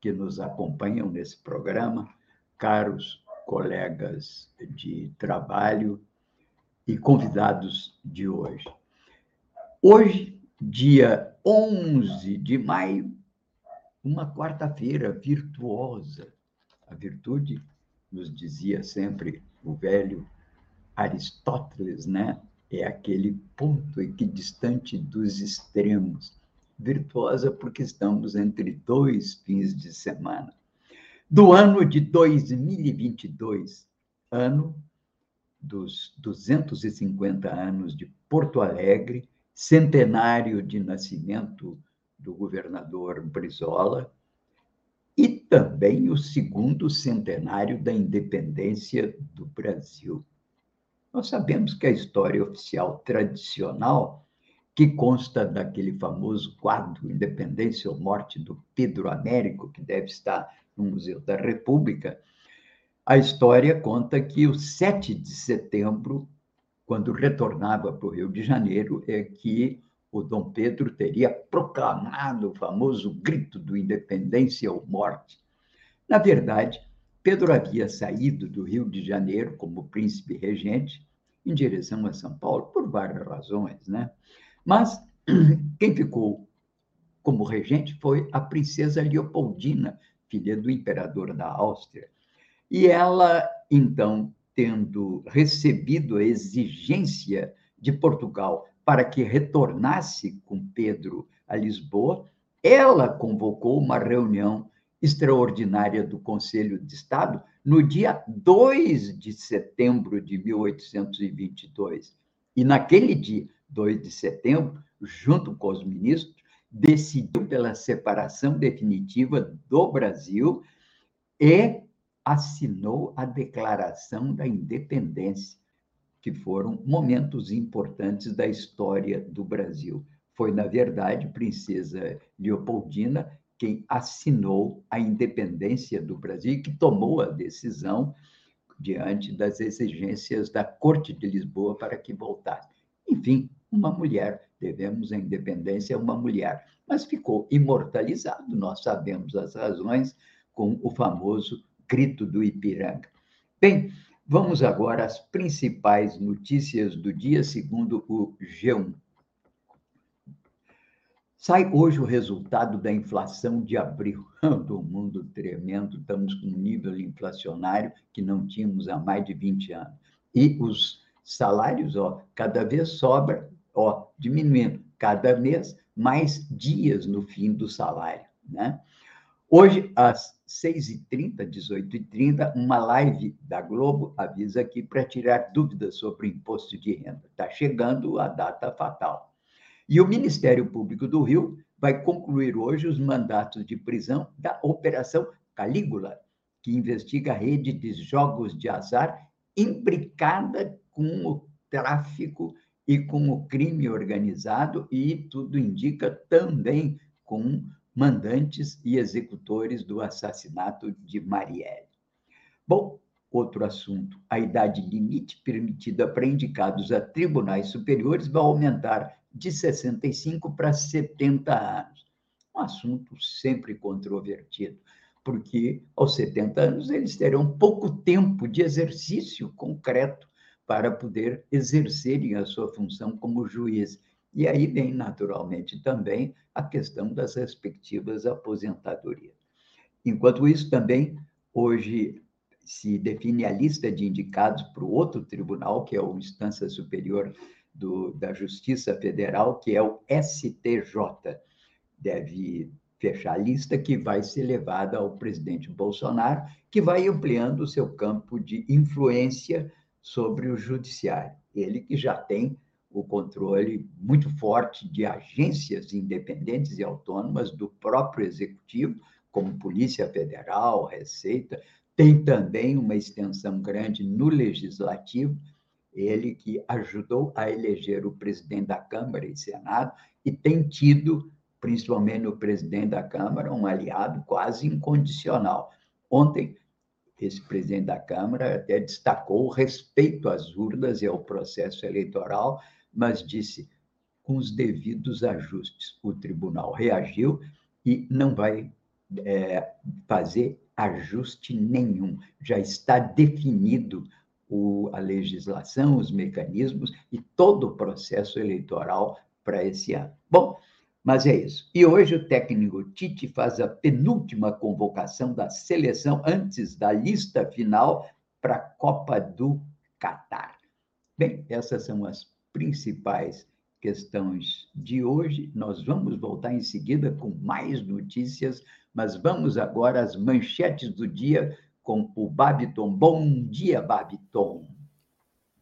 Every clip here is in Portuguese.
que nos acompanham nesse programa, caros colegas de trabalho e convidados de hoje. Hoje, dia 11 de maio, uma quarta-feira virtuosa. A virtude, nos dizia sempre o velho Aristóteles, né? É aquele ponto equidistante dos extremos virtuosa porque estamos entre dois fins de semana. Do ano de 2022, ano dos 250 anos de Porto Alegre, centenário de nascimento do governador Brizola, e também o segundo centenário da independência do Brasil. Nós sabemos que a história oficial tradicional que consta daquele famoso quadro Independência ou Morte do Pedro Américo, que deve estar no Museu da República, a história conta que o 7 de setembro, quando retornava para o Rio de Janeiro, é que o Dom Pedro teria proclamado o famoso grito do Independência ou Morte. Na verdade, Pedro havia saído do Rio de Janeiro como príncipe regente em direção a São Paulo por várias razões, né? Mas quem ficou como regente foi a princesa Leopoldina, filha do imperador da Áustria. E ela, então, tendo recebido a exigência de Portugal para que retornasse com Pedro a Lisboa, ela convocou uma reunião extraordinária do Conselho de Estado no dia 2 de setembro de 1822. E naquele dia, 2 de setembro, junto com os ministros, decidiu pela separação definitiva do Brasil e assinou a Declaração da Independência, que foram momentos importantes da história do Brasil. Foi, na verdade, Princesa Leopoldina quem assinou a independência do Brasil e que tomou a decisão diante das exigências da Corte de Lisboa para que voltasse. Enfim, uma mulher, devemos a independência a uma mulher, mas ficou imortalizado, nós sabemos as razões, com o famoso grito do Ipiranga. Bem, vamos agora às principais notícias do dia, segundo o G1. Sai hoje o resultado da inflação de abril. Do mundo tremendo, estamos com um nível inflacionário que não tínhamos há mais de 20 anos. E os salários, ó, cada vez sobra ó, diminuindo cada mês mais dias no fim do salário, né? Hoje, às 6h30, 18h30, uma live da Globo avisa aqui para tirar dúvidas sobre imposto de renda. Está chegando a data fatal. E o Ministério Público do Rio vai concluir hoje os mandatos de prisão da Operação Calígula, que investiga a rede de jogos de azar imbricada com o tráfico e com o crime organizado, e tudo indica também com mandantes e executores do assassinato de Marielle. Bom, outro assunto: a idade limite permitida para indicados a tribunais superiores vai aumentar de 65 para 70 anos. Um assunto sempre controvertido, porque aos 70 anos eles terão pouco tempo de exercício concreto para poder exercerem a sua função como juiz. E aí vem, naturalmente, também a questão das respectivas aposentadorias. Enquanto isso, também, hoje se define a lista de indicados para o outro tribunal, que é o Instância Superior do, da Justiça Federal, que é o STJ. Deve fechar a lista que vai ser levada ao presidente Bolsonaro, que vai ampliando o seu campo de influência sobre o judiciário. Ele que já tem o controle muito forte de agências independentes e autônomas do próprio executivo, como Polícia Federal, Receita, tem também uma extensão grande no Legislativo, ele que ajudou a eleger o presidente da Câmara e Senado e tem tido, principalmente no presidente da Câmara, um aliado quase incondicional. Ontem, esse presidente da Câmara até destacou o respeito às urnas e ao processo eleitoral, mas disse com os devidos ajustes. O tribunal reagiu e não vai é, fazer ajuste nenhum. Já está definido o, a legislação, os mecanismos e todo o processo eleitoral para esse ano. Bom, mas é isso. E hoje o técnico Tite faz a penúltima convocação da seleção antes da lista final para a Copa do Catar. Bem, essas são as principais questões de hoje. Nós vamos voltar em seguida com mais notícias, mas vamos agora às manchetes do dia com o Babiton. Bom dia, Babiton.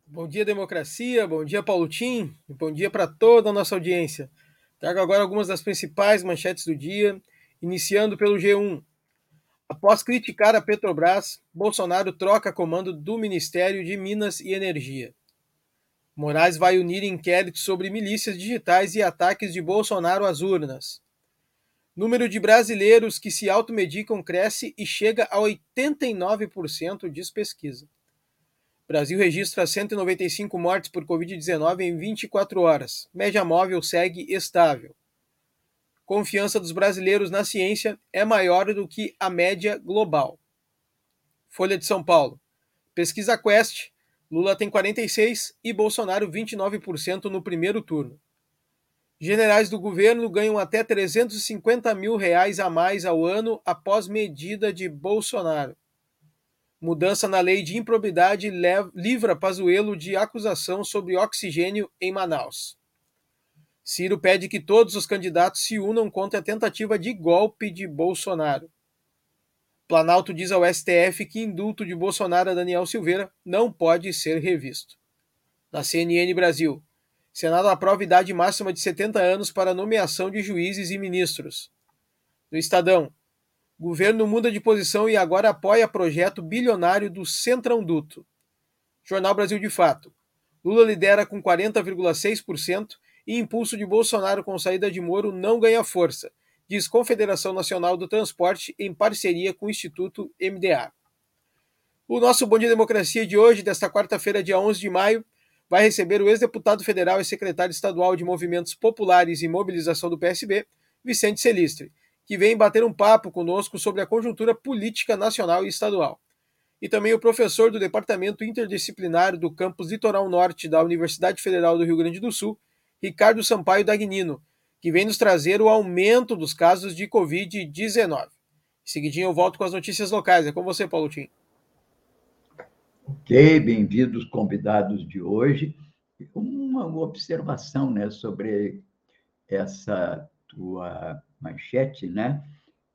Bom dia, democracia. Bom dia, Paulo Tim. Bom dia para toda a nossa audiência. Trago agora algumas das principais manchetes do dia, iniciando pelo G1. Após criticar a Petrobras, Bolsonaro troca comando do Ministério de Minas e Energia. Moraes vai unir inquéritos sobre milícias digitais e ataques de Bolsonaro às urnas. Número de brasileiros que se automedicam cresce e chega a 89%, diz pesquisa. Brasil registra 195 mortes por Covid-19 em 24 horas. Média móvel segue estável. Confiança dos brasileiros na ciência é maior do que a média global. Folha de São Paulo. Pesquisa Quest Lula tem 46% e Bolsonaro 29% no primeiro turno. Generais do governo ganham até 350 mil reais a mais ao ano após medida de Bolsonaro. Mudança na lei de improbidade livra Pazuello de acusação sobre oxigênio em Manaus. Ciro pede que todos os candidatos se unam contra a tentativa de golpe de Bolsonaro. Planalto diz ao STF que indulto de Bolsonaro a Daniel Silveira não pode ser revisto. Na CNN Brasil, Senado aprova idade máxima de 70 anos para nomeação de juízes e ministros. No Estadão, governo muda de posição e agora apoia projeto bilionário do Centrão Duto. Jornal Brasil de Fato. Lula lidera com 40,6% e impulso de Bolsonaro com saída de Moro não ganha força diz Confederação Nacional do Transporte, em parceria com o Instituto MDA. O nosso Bom Dia Democracia de hoje, desta quarta-feira, dia 11 de maio, vai receber o ex-deputado federal e secretário estadual de Movimentos Populares e Mobilização do PSB, Vicente Celistre, que vem bater um papo conosco sobre a conjuntura política nacional e estadual. E também o professor do Departamento Interdisciplinar do Campus Litoral Norte da Universidade Federal do Rio Grande do Sul, Ricardo Sampaio Dagnino, que vem nos trazer o aumento dos casos de Covid-19. Seguidinho eu volto com as notícias locais. É com você, Paulo Tim. Ok, bem-vindos convidados de hoje. Uma observação né, sobre essa tua manchete, né?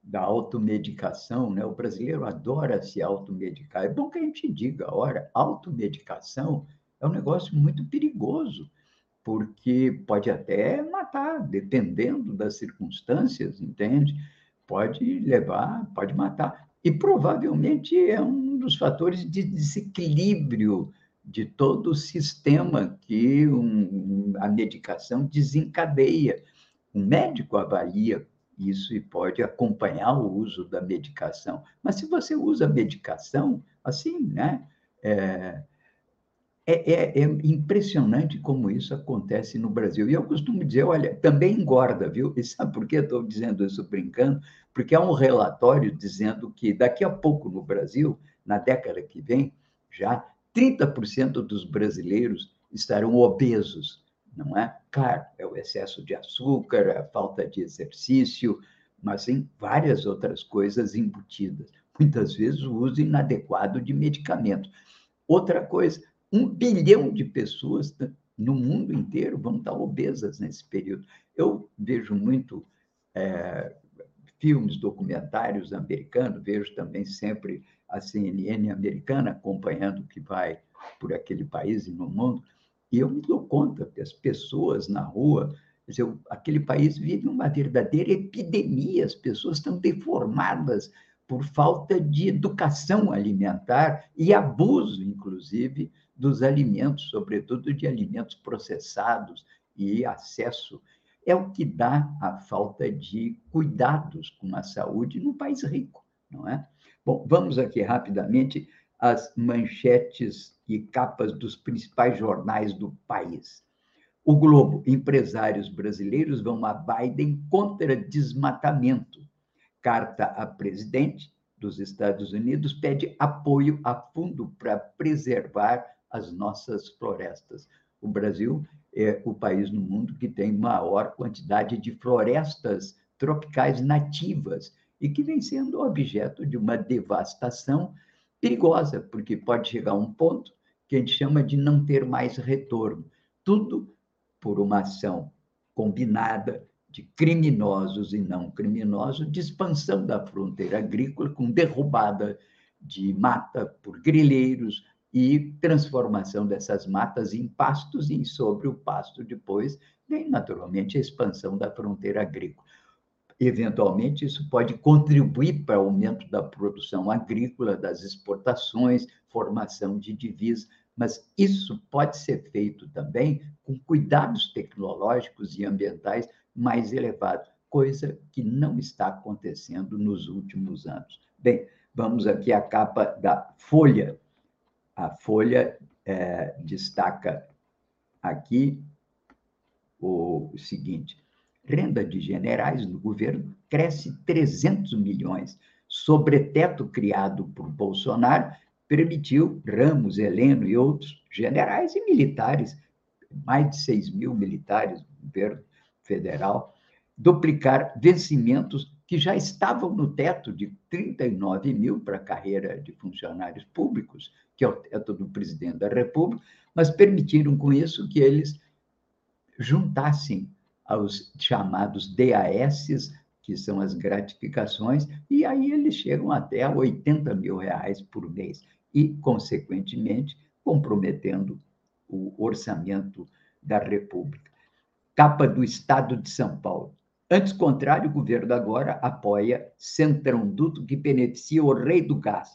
Da automedicação, né? O brasileiro adora se automedicar. É bom que a gente diga, ora, automedicação é um negócio muito perigoso porque pode até matar, dependendo das circunstâncias, entende? Pode levar, pode matar. E provavelmente é um dos fatores de desequilíbrio de todo o sistema que um, a medicação desencadeia. O médico avalia isso e pode acompanhar o uso da medicação. Mas se você usa medicação, assim, né? É, é, é, é, impressionante como isso acontece no Brasil. E eu costumo dizer, olha, também engorda, viu? E sabe por que eu estou dizendo isso brincando? Porque há um relatório dizendo que daqui a pouco no Brasil, na década que vem, já 30% dos brasileiros estarão obesos, não é? Claro, é o excesso de açúcar, a falta de exercício, mas tem várias outras coisas embutidas. Muitas vezes o uso inadequado de medicamentos. Outra coisa, um bilhão de pessoas no mundo inteiro vão estar obesas nesse período. Eu vejo muito é, filmes, documentários americanos, vejo também sempre a CNN americana acompanhando o que vai por aquele país e no mundo, e eu me dou conta que as pessoas na rua aquele país vive uma verdadeira epidemia, as pessoas estão deformadas por falta de educação alimentar e abuso, inclusive, dos alimentos, sobretudo de alimentos processados e acesso. É o que dá a falta de cuidados com a saúde num país rico, não é? Bom, vamos aqui rapidamente às manchetes e capas dos principais jornais do país. O Globo, empresários brasileiros vão a Biden contra desmatamento. Carta a presidente dos Estados Unidos pede apoio a fundo para preservar as nossas florestas. O Brasil é o país no mundo que tem maior quantidade de florestas tropicais nativas e que vem sendo objeto de uma devastação perigosa, porque pode chegar a um ponto que a gente chama de não ter mais retorno. Tudo por uma ação combinada de criminosos e não criminosos de expansão da fronteira agrícola com derrubada de mata por grileiros e transformação dessas matas em pastos e sobre o pasto depois vem naturalmente a expansão da fronteira agrícola. Eventualmente, isso pode contribuir para o aumento da produção agrícola, das exportações, formação de divisas, mas isso pode ser feito também com cuidados tecnológicos e ambientais mais elevados, coisa que não está acontecendo nos últimos anos. Bem, vamos aqui à capa da Folha. A Folha é, destaca aqui o seguinte: renda de generais no governo cresce 300 milhões. Sobreteto criado por Bolsonaro permitiu Ramos, Heleno e outros generais e militares, mais de 6 mil militares do governo federal, duplicar vencimentos que já estavam no teto de 39 mil para a carreira de funcionários públicos, que é o teto do presidente da República, mas permitiram com isso que eles juntassem aos chamados DAS, que são as gratificações, e aí eles chegam até a 80 mil reais por mês e, consequentemente, comprometendo o orçamento da República. Capa do Estado de São Paulo. Antes contrário, o governo agora apoia Centrão Duto, que beneficia o rei do gás.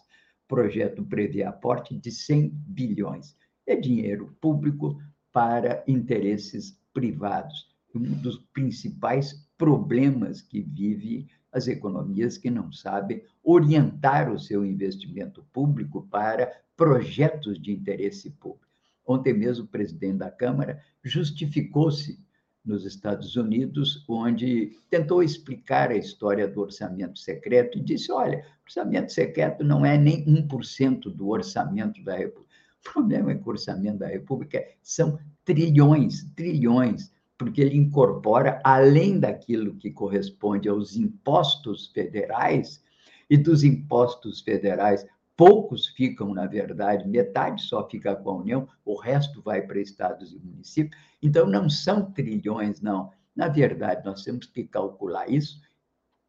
O projeto prevê aporte de 100 bilhões. É dinheiro público para interesses privados. Um dos principais problemas que vive as economias que não sabem orientar o seu investimento público para projetos de interesse público. Ontem mesmo, o presidente da Câmara justificou-se nos Estados Unidos, onde tentou explicar a história do orçamento secreto e disse: olha, orçamento secreto não é nem 1% do orçamento da República. O problema é que o orçamento da República são trilhões, trilhões porque ele incorpora, além daquilo que corresponde aos impostos federais, e dos impostos federais, poucos ficam, na verdade, metade só fica com a União, o resto vai para estados e municípios. Então, não são trilhões, não. Na verdade, nós temos que calcular isso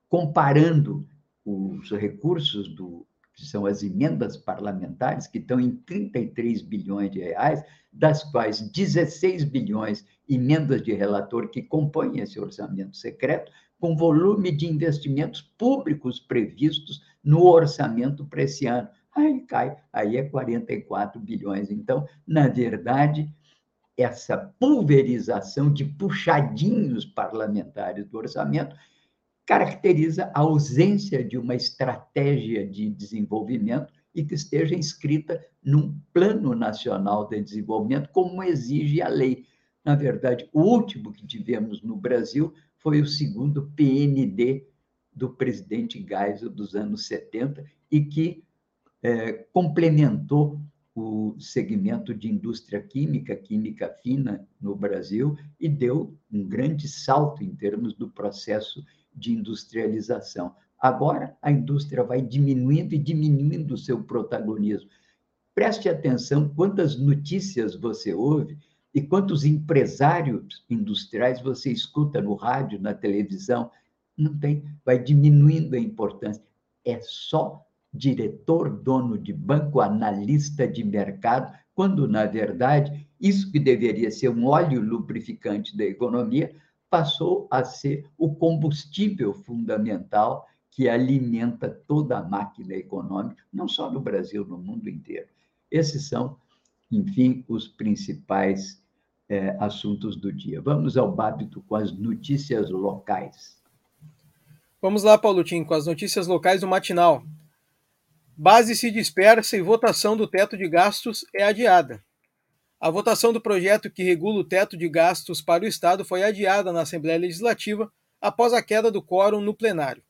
comparando os recursos do, que são as emendas parlamentares, que estão em 33 bilhões de reais, das quais 16 bilhões emendas de relator que compõem esse orçamento secreto, com volume de investimentos públicos previstos no orçamento para esse ano. Aí cai, aí é 44 bilhões. Então, na verdade, essa pulverização de puxadinhos parlamentares do orçamento caracteriza a ausência de uma estratégia de desenvolvimento e que esteja inscrita num plano nacional de desenvolvimento, como exige a lei. Na verdade, o último que tivemos no Brasil foi o segundo PND do presidente Geisel dos anos 70 e que é, complementou o segmento de indústria química, química fina no Brasil, e deu um grande salto em termos do processo de industrialização. Agora, a indústria vai diminuindo e diminuindo o seu protagonismo. Preste atenção quantas notícias você ouve e quantos empresários industriais você escuta no rádio, na televisão. Não tem, vai diminuindo a importância. É só diretor, dono de banco, analista de mercado, quando, na verdade, isso que deveria ser um óleo lubrificante da economia passou a ser o combustível fundamental que alimenta toda a máquina econômica, não só no Brasil, no mundo inteiro. Esses são, enfim, os principais é, assuntos do dia. Vamos ao Bábito com as notícias locais. Vamos lá, Paulo Tim, com as notícias locais do matinal. Base se dispersa e votação do teto de gastos é adiada. A votação do projeto que regula o teto de gastos para o Estado foi adiada na Assembleia Legislativa após a queda do quórum no plenário.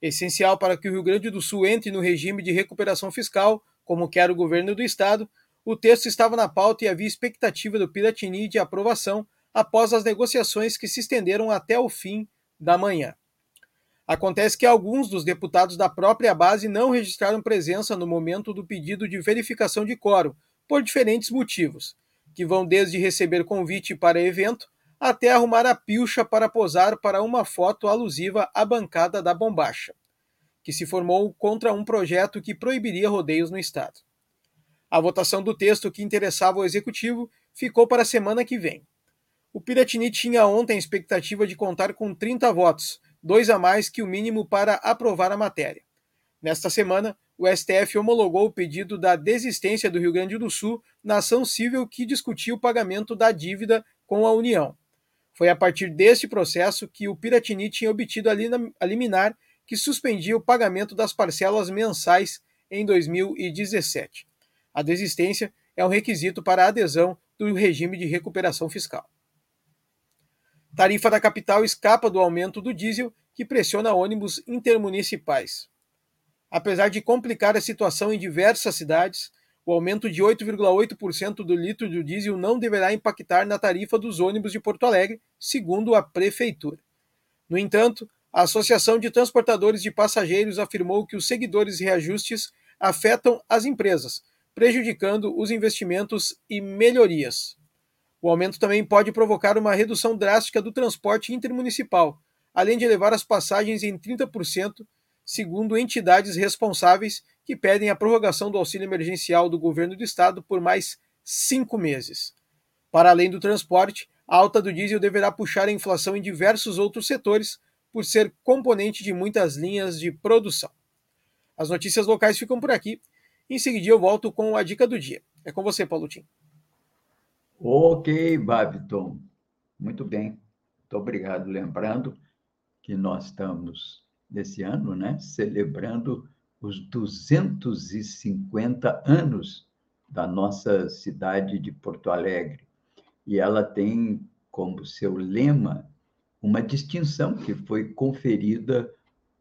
Essencial para que o Rio Grande do Sul entre no regime de recuperação fiscal, como quer o governo do Estado, o texto estava na pauta e havia expectativa do Piratini de aprovação após as negociações que se estenderam até o fim da manhã. Acontece que alguns dos deputados da própria base não registraram presença no momento do pedido de verificação de quórum, por diferentes motivos, que vão desde receber convite para evento até arrumar a pilcha para posar para uma foto alusiva à bancada da bombacha, que se formou contra um projeto que proibiria rodeios no estado. A votação do texto que interessava o executivo ficou para a semana que vem. O Piratini tinha ontem a expectativa de contar com 30 votos, dois a mais que o mínimo para aprovar a matéria. Nesta semana, o STF homologou o pedido da desistência do Rio Grande do Sul na ação civil que discutia o pagamento da dívida com a União. Foi a partir deste processo que o Piratini tinha obtido a liminar que suspendia o pagamento das parcelas mensais em 2017. A desistência é um requisito para a adesão do regime de recuperação fiscal. Tarifa da capital escapa do aumento do diesel que pressiona ônibus intermunicipais. Apesar de complicar a situação em diversas cidades, o aumento de 8,8% do litro do diesel não deverá impactar na tarifa dos ônibus de Porto Alegre, segundo a Prefeitura. No entanto, a Associação de Transportadores de Passageiros afirmou que os seguidores reajustes afetam as empresas, prejudicando os investimentos e melhorias. O aumento também pode provocar uma redução drástica do transporte intermunicipal, além de elevar as passagens em 30%, segundo entidades responsáveis que pedem a prorrogação do auxílio emergencial do governo do estado por mais cinco meses. Para além do transporte, a alta do diesel deverá puxar a inflação em diversos outros setores, por ser componente de muitas linhas de produção. As notícias locais ficam por aqui. Em seguida, eu volto com a dica do dia. É com você, Paulo Tim. Ok, Babiton. Muito bem. Muito obrigado. Lembrando que nós estamos, nesse ano, né, celebrando os 250 anos da nossa cidade de Porto Alegre. E ela tem como seu lema uma distinção que foi conferida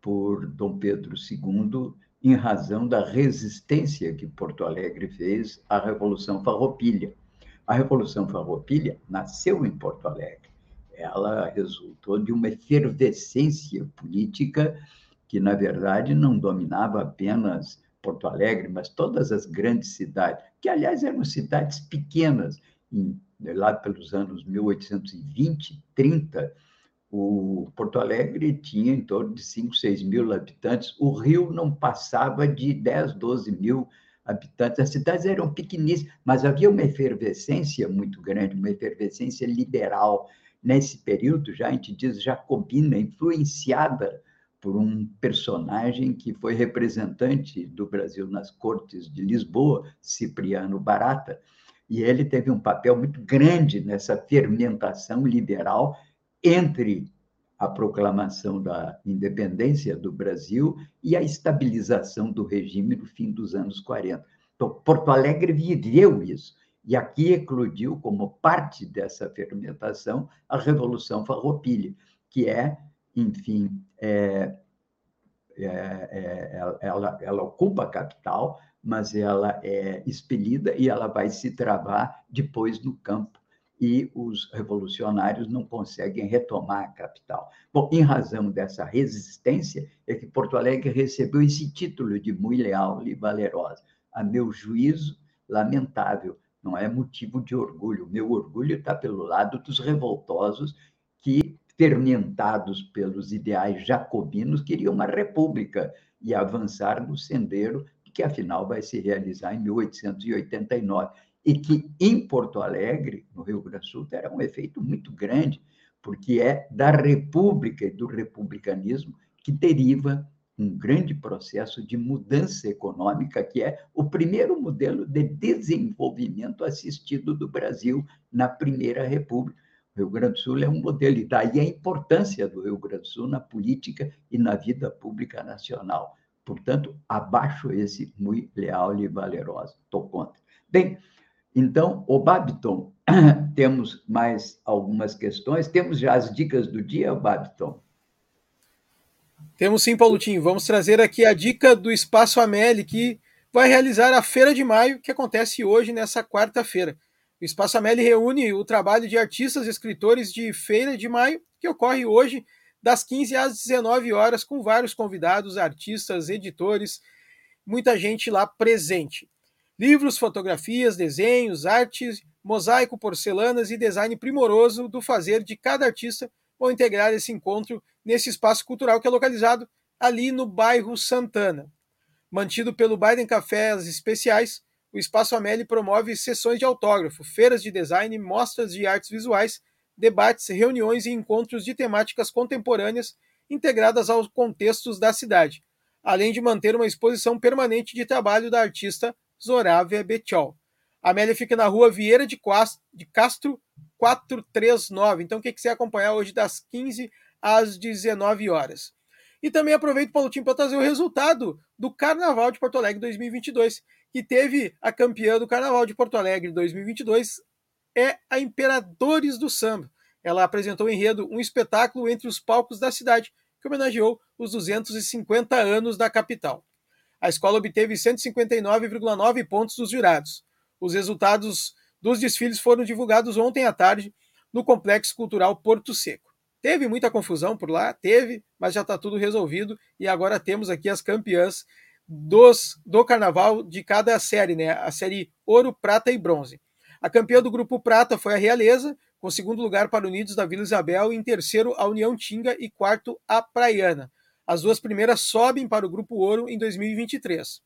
por Dom Pedro II em razão da resistência que Porto Alegre fez à Revolução Farroupilha. A Revolução Farroupilha nasceu em Porto Alegre. Ela resultou de uma efervescência política que, na verdade, não dominava apenas Porto Alegre, mas todas as grandes cidades, que, aliás, eram cidades pequenas. Em, lá pelos anos 1820, 30, o Porto Alegre tinha em torno de 5, 6 mil habitantes. O Rio não passava de 10, 12 mil habitantes. As cidades eram pequeníssimas, mas havia uma efervescência muito grande, uma efervescência liberal. Nesse período, já a gente diz jacobina, influenciada por um personagem que foi representante do Brasil nas cortes de Lisboa, Cipriano Barata. E ele teve um papel muito grande nessa fermentação liberal entre a proclamação da independência do Brasil e a estabilização do regime no fim dos anos 40. Então, Porto Alegre viveu isso. E aqui eclodiu, como parte dessa fermentação, a Revolução Farroupilha, que é, enfim, é, é, é, ela, ela ocupa a capital, mas ela é expelida e ela vai se travar depois no campo e os revolucionários não conseguem retomar a capital. Bom, em razão dessa resistência, é que Porto Alegre recebeu esse título de muito leal e valerosa. A meu juízo, lamentável, não é motivo de orgulho. Meu orgulho está pelo lado dos revoltosos que, fermentados pelos ideais jacobinos, queriam uma república e avançar no sendeiro que, afinal, vai se realizar em 1889 e que em Porto Alegre, no Rio Grande do Sul, terá um efeito muito grande, porque é da República e do republicanismo que deriva um grande processo de mudança econômica, que é o primeiro modelo de desenvolvimento assistido do Brasil na Primeira República. O Rio Grande do Sul é um modelo, e daí a importância do Rio Grande do Sul na política e na vida pública nacional. Portanto, abaixo esse muito leal e valeroso. Estou contra. Bem, então, o Babiton, temos mais algumas questões. Temos já as dicas do dia, Babiton? Temos sim, Paulotinho. Vamos trazer aqui a dica do Espaço Ameli, que vai realizar a Feira de Maio, que acontece hoje, nessa quarta-feira. O Espaço Ameli reúne o trabalho de artistas e escritores de Feira de Maio, que ocorre hoje das 15 às 19 horas, com vários convidados, artistas, editores, muita gente lá presente. Livros, fotografias, desenhos, artes, mosaico, porcelanas e design primoroso do fazer de cada artista vão integrar esse encontro nesse espaço cultural que é localizado ali no bairro Santana. Mantido pelo Biden Cafés Especiais, o Espaço Amélie promove sessões de autógrafo, feiras de design, mostras de artes visuais, debates, reuniões e encontros de temáticas contemporâneas integradas aos contextos da cidade, além de manter uma exposição permanente de trabalho da artista Zorávia Betiol. A Amélia fica na rua Vieira de Castro, 439. Então, quem quiser acompanhar hoje das 15 às 19 horas. E também aproveito, Paulotinho, para trazer o resultado do Carnaval de Porto Alegre 2022, que teve a campeã do Carnaval de Porto Alegre 2022, é a Imperadores do Samba. Ela apresentou em enredo um espetáculo entre os palcos da cidade, que homenageou os 250 anos da capital. A escola obteve 159,9 pontos dos jurados. Os resultados dos desfiles foram divulgados ontem à tarde no Complexo Cultural Porto Seco. Teve muita confusão por lá, teve, mas já está tudo resolvido e agora temos aqui as campeãs dos do carnaval de cada série, né? A série Ouro, Prata e Bronze. A campeã do grupo Prata foi a Realeza, com segundo lugar para Unidos da Vila Isabel, em terceiro a União Tinga e quarto a Praiana. As duas primeiras sobem para o grupo Ouro em 2023.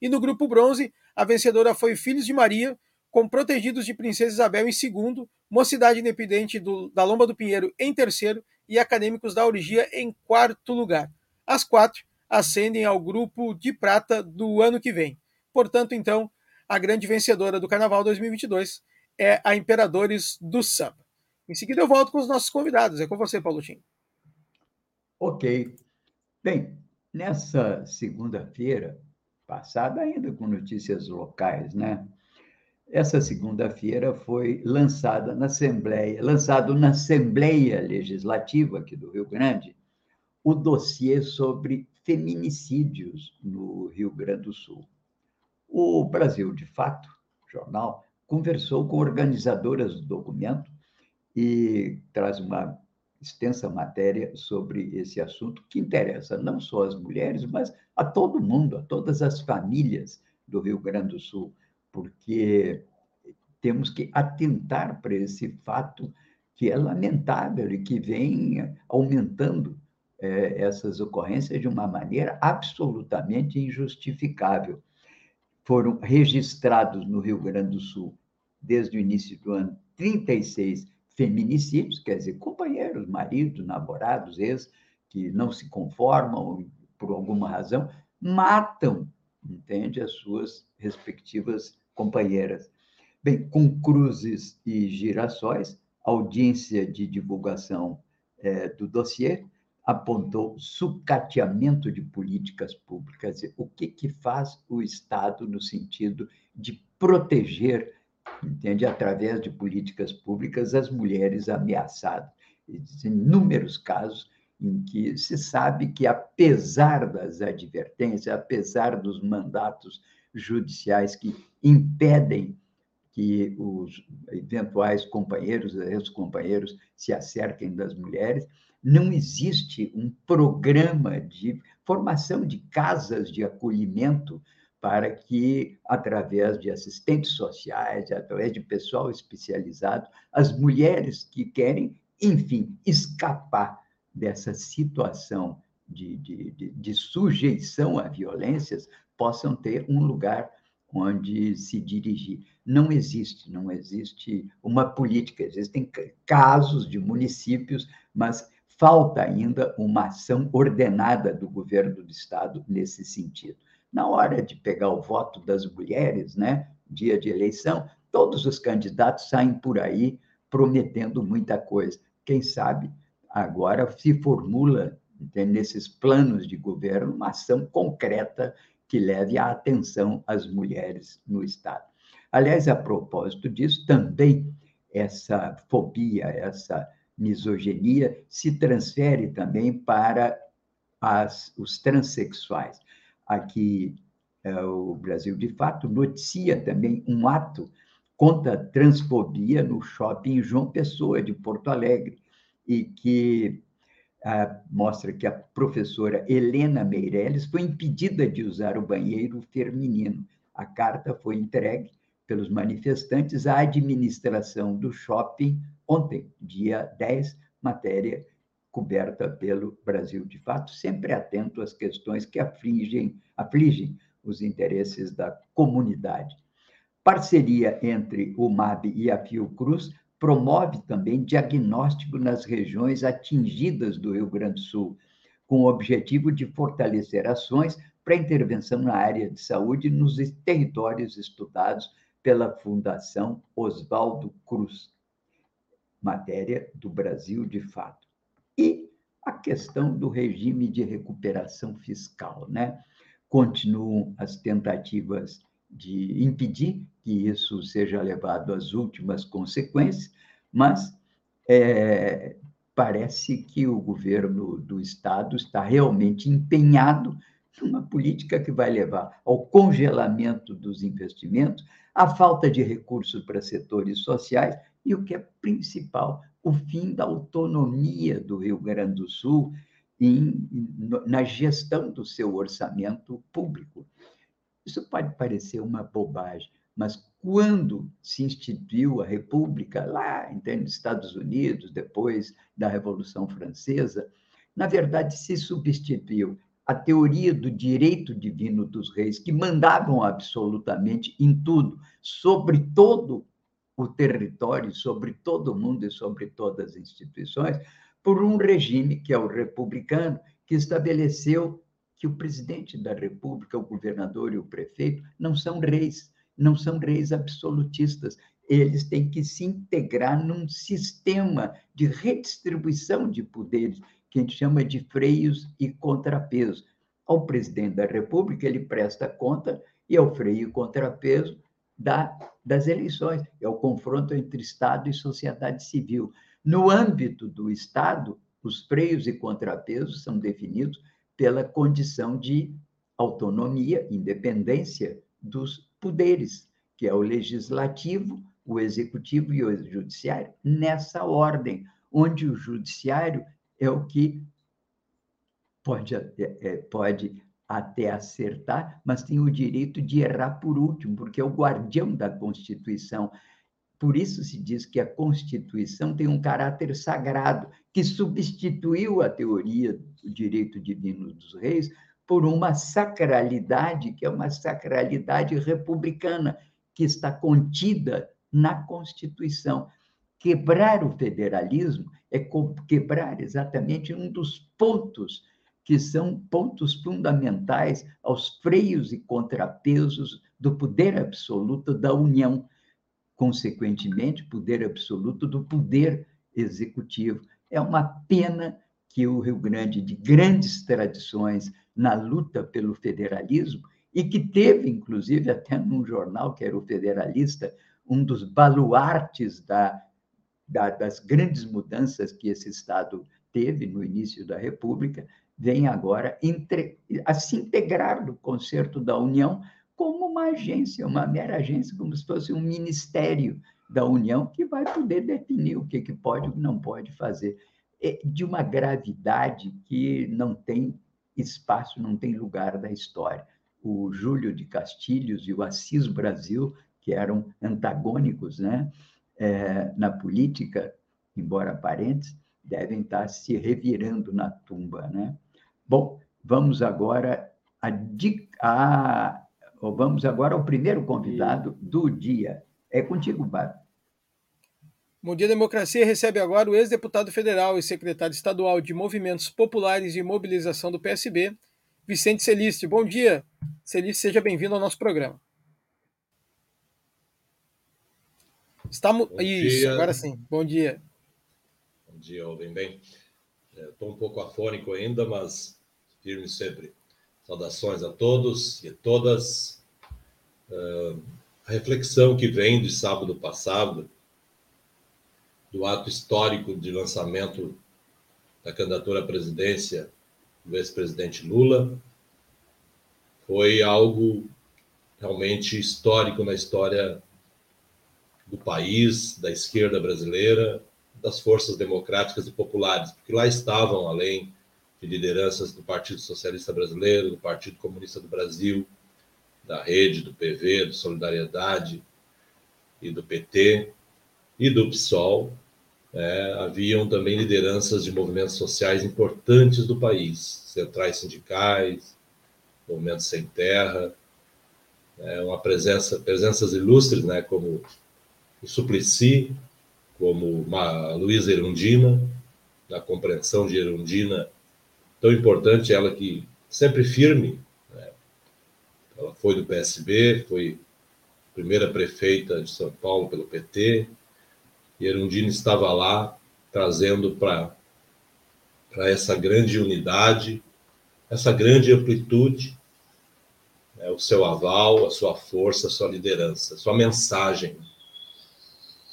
E no grupo Bronze, a vencedora foi Filhos de Maria, com Protegidos de Princesa Isabel em segundo, Mocidade Independente do, da Lomba do Pinheiro em terceiro e Acadêmicos da Orgia em quarto lugar. As quatro ascendem ao grupo de prata do ano que vem. Portanto, então, a grande vencedora do Carnaval 2022 é a Imperadores do Samba. Em seguida eu volto com os nossos convidados. É com você, Paulotinho. Ok. Bem, nessa segunda-feira passada, ainda com notícias locais, né? Essa segunda-feira foi lançada na Assembleia, lançado na Assembleia Legislativa aqui do Rio Grande, o dossiê sobre feminicídios no Rio Grande do Sul. O Brasil de Fato, jornal, conversou com organizadoras do documento e traz uma extensa matéria sobre esse assunto que interessa não só as mulheres, mas a todo mundo, a todas as famílias do Rio Grande do Sul porque temos que atentar para esse fato que é lamentável e que vem aumentando é, essas ocorrências de uma maneira absolutamente injustificável. Foram registrados no Rio Grande do Sul, desde o início do ano, 36 feminicídios, quer dizer, companheiros, maridos, namorados, ex, que não se conformam por alguma razão, matam, entende, as suas respectivas companheiras. Bem, com cruzes e girassóis, a audiência de divulgação é, do dossiê apontou sucateamento de políticas públicas, o que, que faz o Estado no sentido de proteger, entende, através de políticas públicas, as mulheres ameaçadas. Existem inúmeros casos em que se sabe que, apesar das advertências, apesar dos mandatos judiciais que impedem que os eventuais companheiros, ex-companheiros, se acerquem das mulheres. Não existe um programa de formação de casas de acolhimento para que, através de assistentes sociais, através de pessoal especializado, as mulheres que querem, enfim, escapar dessa situação de, de, de, de sujeição a violências possam ter um lugar onde se dirigir. Não existe, não existe uma política. Existem casos de municípios, mas falta ainda uma ação ordenada do governo do estado nesse sentido. Na hora de pegar o voto das mulheres, né, dia de eleição, todos os candidatos saem por aí prometendo muita coisa. Quem sabe agora se formula nesses planos de governo uma ação concreta que leve a atenção às mulheres no Estado. Aliás, a propósito disso, também essa fobia, essa misoginia se transfere também para as, os transexuais. Aqui, é, o Brasil, de fato, noticia também um ato contra a transfobia no shopping João Pessoa, de Porto Alegre, e que ah, mostra que a professora Helena Meirelles foi impedida de usar o banheiro feminino. A carta foi entregue pelos manifestantes à administração do shopping ontem, dia 10, matéria coberta pelo Brasil de Fato, sempre atento às questões que afligem, afligem os interesses da comunidade. Parceria entre o MAB e a Fiocruz promove também diagnóstico nas regiões atingidas do Rio Grande do Sul, com o objetivo de fortalecer ações para intervenção na área de saúde nos territórios estudados pela Fundação Oswaldo Cruz. Matéria do Brasil de fato. E a questão do regime de recuperação fiscal, né? Continuam as tentativas de impedir que isso seja levado às últimas consequências, mas é, parece que o governo do Estado está realmente empenhado numa política que vai levar ao congelamento dos investimentos, à falta de recursos para setores sociais e, o que é principal, o fim da autonomia do Rio Grande do Sul em, na gestão do seu orçamento público. Isso pode parecer uma bobagem, mas quando se instituiu a República, lá então, nos Estados Unidos, depois da Revolução Francesa, na verdade se substituiu a teoria do direito divino dos reis, que mandavam absolutamente em tudo, sobre todo o território, sobre todo o mundo e sobre todas as instituições, por um regime que é o republicano, que estabeleceu que o presidente da República, o governador e o prefeito não são reis, não são reis absolutistas. Eles têm que se integrar num sistema de redistribuição de poderes, que a gente chama de freios e contrapesos. Ao presidente da República, ele presta conta e ao freio e contrapeso da, das eleições, é o confronto entre Estado e sociedade civil. No âmbito do Estado, os freios e contrapesos são definidos pela condição de autonomia, independência dos poderes, que é o legislativo, o executivo e o judiciário, nessa ordem, onde o judiciário é o que pode, é, pode até acertar, mas tem o direito de errar por último, porque é o guardião da Constituição. Por isso se diz que a Constituição tem um caráter sagrado, que substituiu a teoria do direito divino dos reis por uma sacralidade, que é uma sacralidade republicana, que está contida na Constituição. Quebrar o federalismo é quebrar exatamente um dos pontos que são pontos fundamentais aos freios e contrapesos do poder absoluto da União consequentemente, poder absoluto do poder executivo. É uma pena que o Rio Grande, de grandes tradições na luta pelo federalismo, e que teve, inclusive, até num jornal que era o Federalista, um dos baluartes da, da, das grandes mudanças que esse Estado teve no início da República, vem agora entre, a se integrar no concerto da União como uma agência, uma mera agência, como se fosse um ministério da União que vai poder definir o que, que pode e não pode fazer. É de uma gravidade que não tem espaço, não tem lugar da história. O Júlio de Castilhos e o Assis Brasil, que eram antagônicos né, é, na política, embora aparentes, devem estar se revirando na tumba. Né? Bom, vamos agora a, a Vamos agora ao primeiro convidado do dia. É contigo, Bárbara. Bom Dia Democracia recebe agora o ex-deputado federal e secretário estadual de Movimentos Populares e Mobilização do PSB, Vicente Celiste. Bom dia, Celiste, seja bem-vindo ao nosso programa. Estamos... Bom Isso, dia. agora sim. Bom dia. Bom dia, ouvem bem. Estou é, um pouco afônico ainda, mas firme sempre. Saudações a todos e a todas. Uh, a reflexão que vem de sábado passado, do ato histórico de lançamento da candidatura à presidência do ex-presidente Lula foi algo realmente histórico na história do país, da esquerda brasileira, das forças democráticas e populares, porque lá estavam, além de lideranças do Partido Socialista Brasileiro, do Partido Comunista do Brasil, da Rede, do PV, do Solidariedade e do PT, e do PSOL, é, haviam também lideranças de movimentos sociais importantes do país, centrais sindicais, movimentos sem terra, é, uma presença, presenças ilustres, né, como o Suplicy, como a Luísa Erundina, da compreensão de Erundina, tão importante, ela que sempre firme, né, ela foi do PSB, foi primeira prefeita de São Paulo pelo PT, e Erundina estava lá trazendo para essa grande unidade, essa grande amplitude, né, o seu aval, a sua força, a sua liderança, a sua mensagem.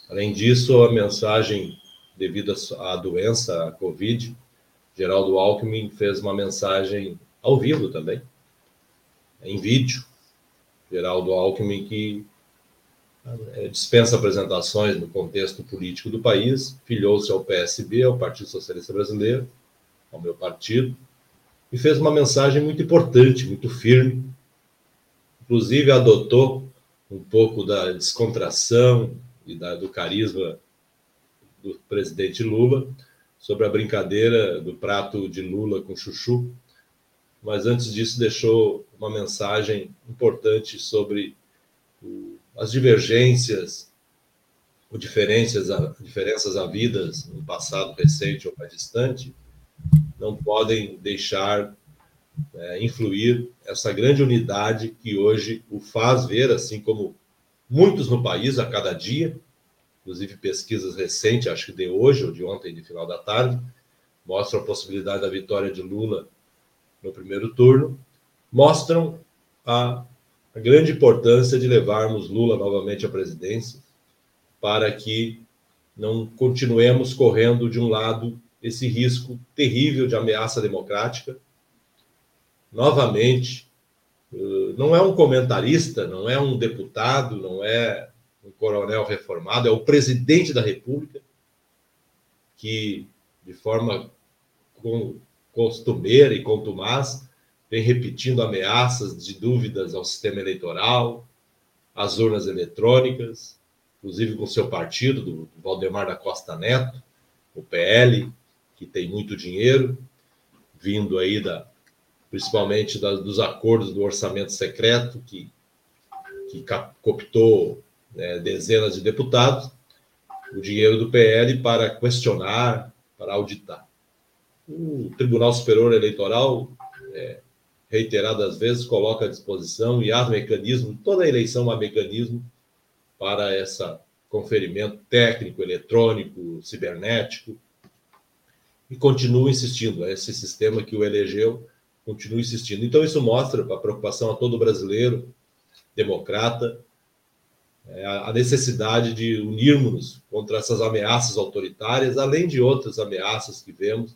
Além disso, a mensagem devido à doença, à Covid, Geraldo Alckmin fez uma mensagem ao vivo também, em vídeo. Geraldo Alckmin que é, dispensa apresentações no contexto político do país, filiou-se ao PSB, ao Partido Socialista Brasileiro, ao meu partido, e fez uma mensagem muito importante, muito firme. Inclusive, adotou um pouco da descontração e da, do carisma do presidente Lula sobre a brincadeira do prato de Lula com chuchu. Mas antes disso, deixou uma mensagem importante sobre as divergências ou diferenças, diferenças havidas no passado recente ou mais distante não podem deixar é, influir essa grande unidade que hoje o faz ver, assim como muitos no país a cada dia, inclusive pesquisas recentes, acho que de hoje ou de ontem, de final da tarde, mostram a possibilidade da vitória de Lula no primeiro turno, mostram a a grande importância de levarmos Lula novamente à presidência, para que não continuemos correndo de um lado esse risco terrível de ameaça democrática. Novamente, eh, não é um comentarista, não é um deputado, não é um coronel reformado, é o presidente da República que, de forma costumeira e contumaz, vem repetindo ameaças de dúvidas ao sistema eleitoral, às urnas eletrônicas, inclusive com seu partido, do Valdemar da Costa Neto, o PL, que tem muito dinheiro, vindo aí da, principalmente da, dos acordos do orçamento secreto, que, que cooptou né, dezenas de deputados, o dinheiro do PL para questionar, para auditar. O Tribunal Superior Eleitoral é, reiteradas vezes, coloca à disposição e há mecanismo, toda eleição há mecanismo para esse conferimento técnico, eletrônico, cibernético, e continua insistindo, é esse sistema que o elegeu continua insistindo. Então, isso mostra a preocupação a todo brasileiro democrata, a necessidade de unirmos contra essas ameaças autoritárias, além de outras ameaças que vemos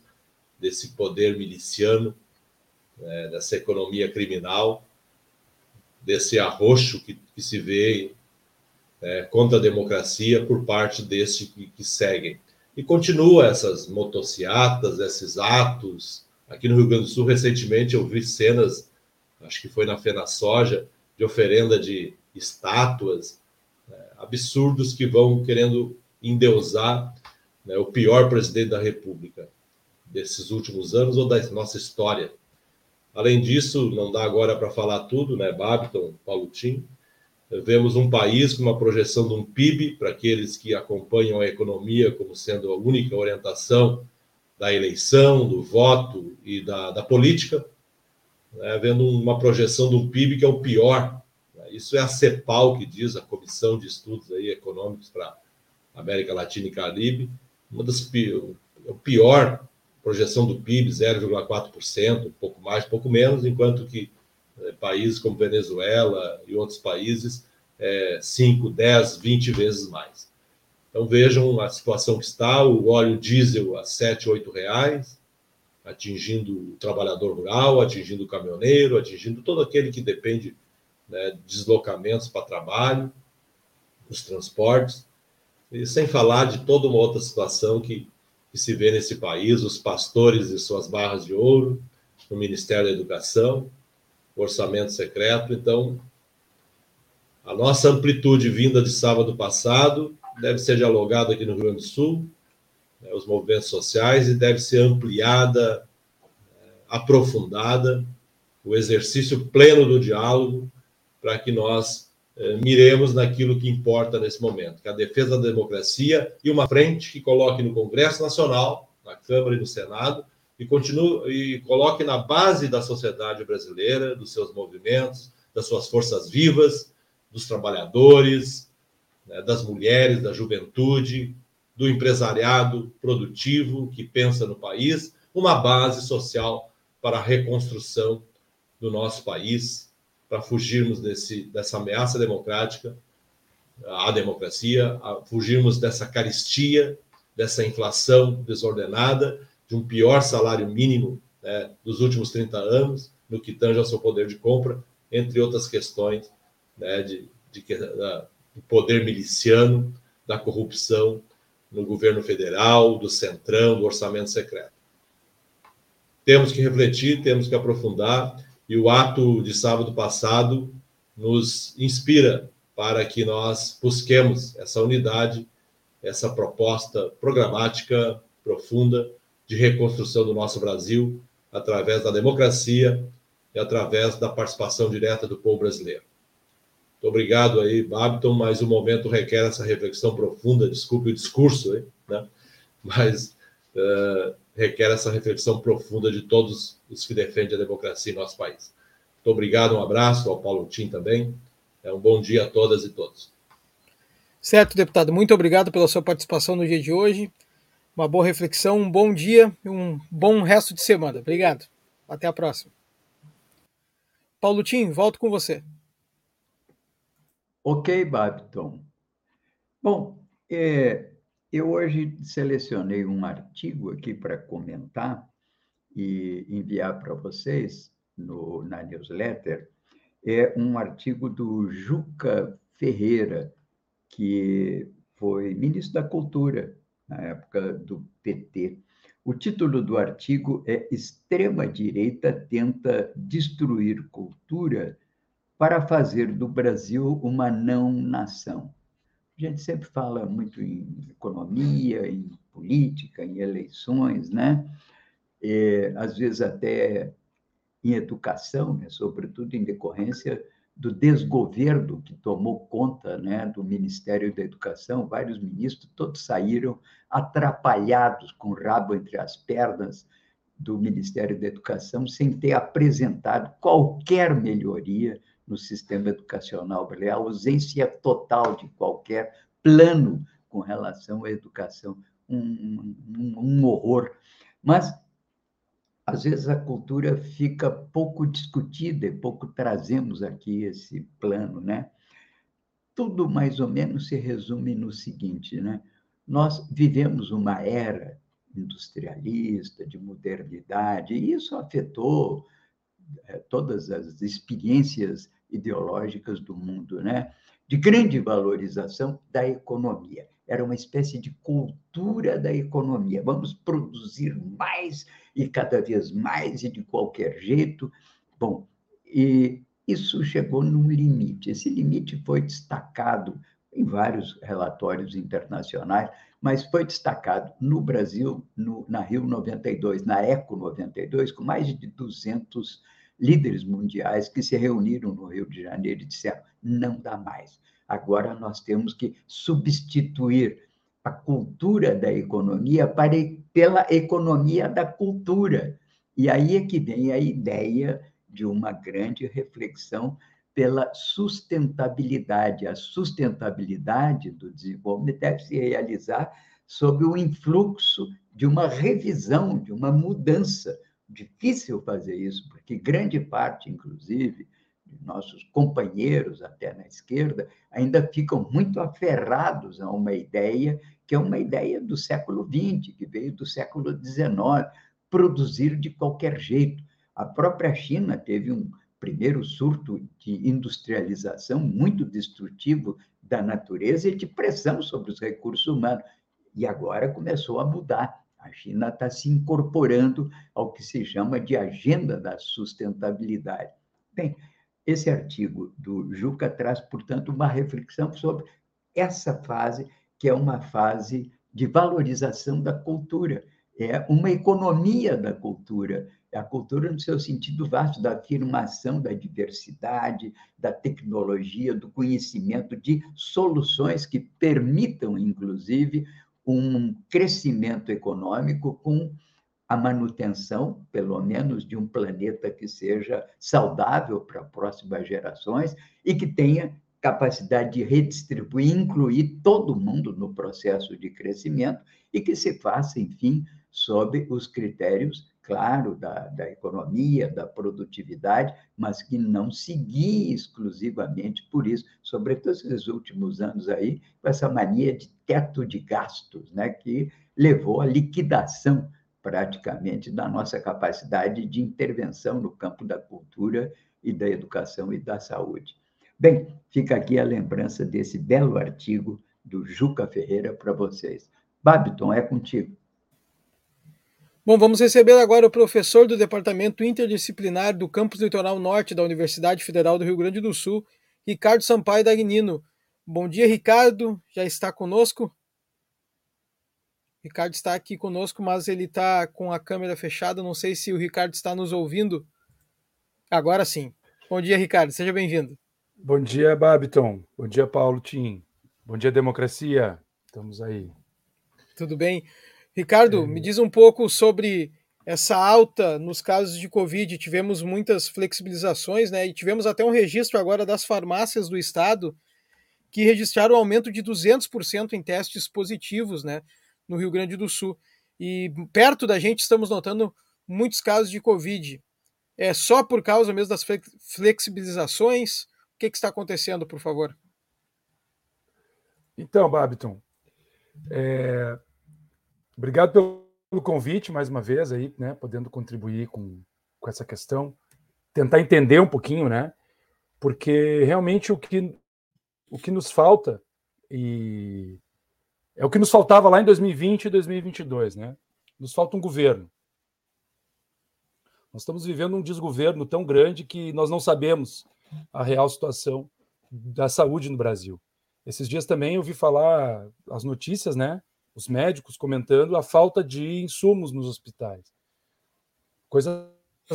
desse poder miliciano né, dessa economia criminal, desse arroxo que, que se vê é, contra a democracia por parte desses que, que seguem. E continua essas motociatas, esses atos. Aqui no Rio Grande do Sul, recentemente, eu vi cenas, acho que foi na Fena Soja, de oferenda de estátuas, absurdos que vão querendo endeusar né, o pior presidente da República desses últimos anos ou da nossa história Além disso, não dá agora para falar tudo, né? Babiton, Paulo Tim. Vemos um país com uma projeção de um PIB, para aqueles que acompanham a economia como sendo a única orientação da eleição, do voto e da, da política, né? vendo uma projeção de um PIB que é o pior. Isso é a CEPAL que diz, a Comissão de Estudos aí Econômicos para América Latina e Caribe, uma das o pior projeção do PIB, 0,4%, um pouco mais, um pouco menos, enquanto que é, países como Venezuela e outros países, é, 5, 10, 20 vezes mais. Então vejam a situação que está, o óleo diesel a 7, 8 reais, atingindo o trabalhador rural, atingindo o caminhoneiro, atingindo todo aquele que depende né, de deslocamentos para trabalho, os transportes, e sem falar de toda uma outra situação que que se vê nesse país, os pastores e suas barras de ouro, no Ministério da Educação, orçamento secreto. Então, a nossa amplitude vinda de sábado passado deve ser dialogada aqui no Rio Grande do Sul, né, os movimentos sociais, e deve ser ampliada, é, aprofundada, o exercício pleno do diálogo, para que nós eh, miremos naquilo que importa nesse momento, que é a defesa da democracia e uma frente que coloque no Congresso Nacional, na Câmara e no Senado, e continue e coloque na base da sociedade brasileira, dos seus movimentos, das suas forças vivas, dos trabalhadores, né, das mulheres, da juventude, do empresariado produtivo que pensa no país, uma base social para a reconstrução do nosso país, para fugirmos desse, dessa ameaça democrática à democracia, a fugirmos dessa caristia, dessa inflação desordenada, de um pior salário mínimo né, dos últimos 30 anos, no que tange ao seu poder de compra, entre outras questões né, de, de, da, do poder miliciano, da corrupção no governo federal, do centrão, do orçamento secreto. Temos que refletir, temos que aprofundar e o ato de sábado passado nos inspira para que nós busquemos essa unidade, essa proposta programática profunda de reconstrução do nosso Brasil através da democracia e através da participação direta do povo brasileiro. Muito obrigado aí, Babiton, mas o momento requer essa reflexão profunda, desculpe o discurso, né? mas uh, requer essa reflexão profunda de todos os que defendem a democracia em nosso país. Muito obrigado, um abraço ao Paulo Tim também. É um bom dia a todas e todos. Certo, deputado. Muito obrigado pela sua participação no dia de hoje. Uma boa reflexão, um bom dia e um bom resto de semana. Obrigado. Até a próxima. Paulo Tim, volto com você. Ok, Babiton. Bom, é, eu hoje selecionei um artigo aqui para comentar e enviar para vocês no, na newsletter. É um artigo do Juca Ferreira, que foi ministro da Cultura na época do PT. O título do artigo é Extrema-direita tenta destruir cultura para fazer do Brasil uma não-nação. A gente sempre fala muito em economia, em política, em eleições, né? É, às vezes até em educação, né? sobretudo em decorrência do desgoverno que tomou conta né, do Ministério da Educação, vários ministros, todos saíram atrapalhados, com o rabo entre as pernas do Ministério da Educação, sem ter apresentado qualquer melhoria no sistema educacional brasileiro, a ausência total de qualquer plano com relação à educação, um, um, um horror. Mas, às vezes, a cultura fica pouco discutida e pouco trazemos aqui esse plano, né? Tudo mais ou menos se resume no seguinte, né? Nós vivemos uma era industrialista, de modernidade, e isso afetou todas as experiências ideológicas do mundo, né? de grande valorização da economia. Era uma espécie de cultura da economia. Vamos produzir mais e cada vez mais e de qualquer jeito. Bom, e isso chegou num limite. Esse limite foi destacado em vários relatórios internacionais, mas foi destacado no Brasil, no, na Rio 92, na Eco 92, com mais de 200 líderes mundiais que se reuniram no Rio de Janeiro e disseram: não dá mais. Agora nós temos que substituir a cultura da economia para, pela economia da cultura. E aí é que vem a ideia de uma grande reflexão pela sustentabilidade. A sustentabilidade do desenvolvimento deve se realizar sob o influxo de uma revisão, de uma mudança. Difícil fazer isso, porque grande parte, inclusive, de nossos companheiros, até na esquerda, ainda ficam muito aferrados a uma ideia que é uma ideia do século XX, que veio do século XIX, produzir de qualquer jeito. A própria China teve um primeiro surto de industrialização muito destrutivo da natureza e de pressão sobre os recursos humanos. E agora começou a mudar. A China está se incorporando ao que se chama de agenda da sustentabilidade. Bem, esse artigo do Juca traz, portanto, uma reflexão sobre essa fase, que é uma fase de valorização da cultura, é uma economia da cultura, é a cultura no seu sentido vasto da afirmação da diversidade, da tecnologia, do conhecimento, de soluções que permitam, inclusive, um crescimento econômico com a manutenção, pelo menos, de um planeta que seja saudável para próximas gerações e que tenha capacidade de redistribuir, incluir todo mundo no processo de crescimento e que se faça, enfim, sob os critérios claro, da, da economia, da produtividade, mas que não seguia exclusivamente por isso, sobretudo esses últimos anos aí, com essa mania de teto de gastos, né, que levou à liquidação praticamente da nossa capacidade de intervenção no campo da cultura e da educação e da saúde. Bem, fica aqui a lembrança desse belo artigo do Juca Ferreira para vocês. Babiton, é contigo. Bom, vamos receber agora o professor do Departamento Interdisciplinar do Campus Litoral Norte da Universidade Federal do Rio Grande do Sul, Ricardo Sampaio Dagnino. Bom dia, Ricardo. Já está conosco? Ricardo está aqui conosco, mas ele está com a câmera fechada. Não sei se o Ricardo está nos ouvindo. Agora sim. Bom dia, Ricardo. Seja bem-vindo. Bom dia, Babiton. Bom dia, Paulo Tim. Bom dia, democracia. Estamos aí. Tudo bem. Ricardo, é. me diz um pouco sobre essa alta nos casos de Covid. Tivemos muitas flexibilizações, né? E tivemos até um registro agora das farmácias do estado que registraram um aumento de 200% em testes positivos, né? No Rio Grande do Sul. E perto da gente estamos notando muitos casos de Covid. É só por causa mesmo das flexibilizações? O que, que está acontecendo, por favor? Então, Babiton, é, Obrigado pelo convite mais uma vez aí, né, podendo contribuir com, com essa questão, tentar entender um pouquinho, né, porque realmente o que o que nos falta e é o que nos faltava lá em 2020 e 2022, né? Nos falta um governo. Nós estamos vivendo um desgoverno tão grande que nós não sabemos a real situação da saúde no Brasil. Esses dias também eu vi falar as notícias, né, os médicos comentando a falta de insumos nos hospitais. Coisas